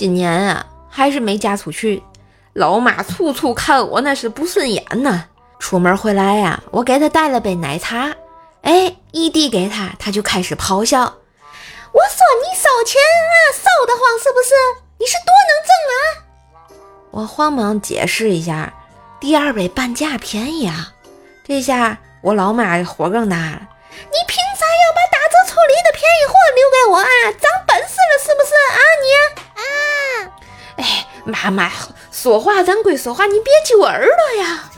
今年啊，还是没嫁出去。老妈处处看我那是不顺眼呐。出门回来呀，我给她带了杯奶茶，哎，一递给她，她就开始咆哮。我说你烧钱啊，烧得慌是不是？你是多能挣啊？我慌忙解释一下，第二杯半价便宜啊。这下我老妈火更大了，你凭啥要把打折处理的便宜货留给我啊？长本事了是不是啊你？啊！哎，妈妈说话咱归说话，你别揪耳朵呀。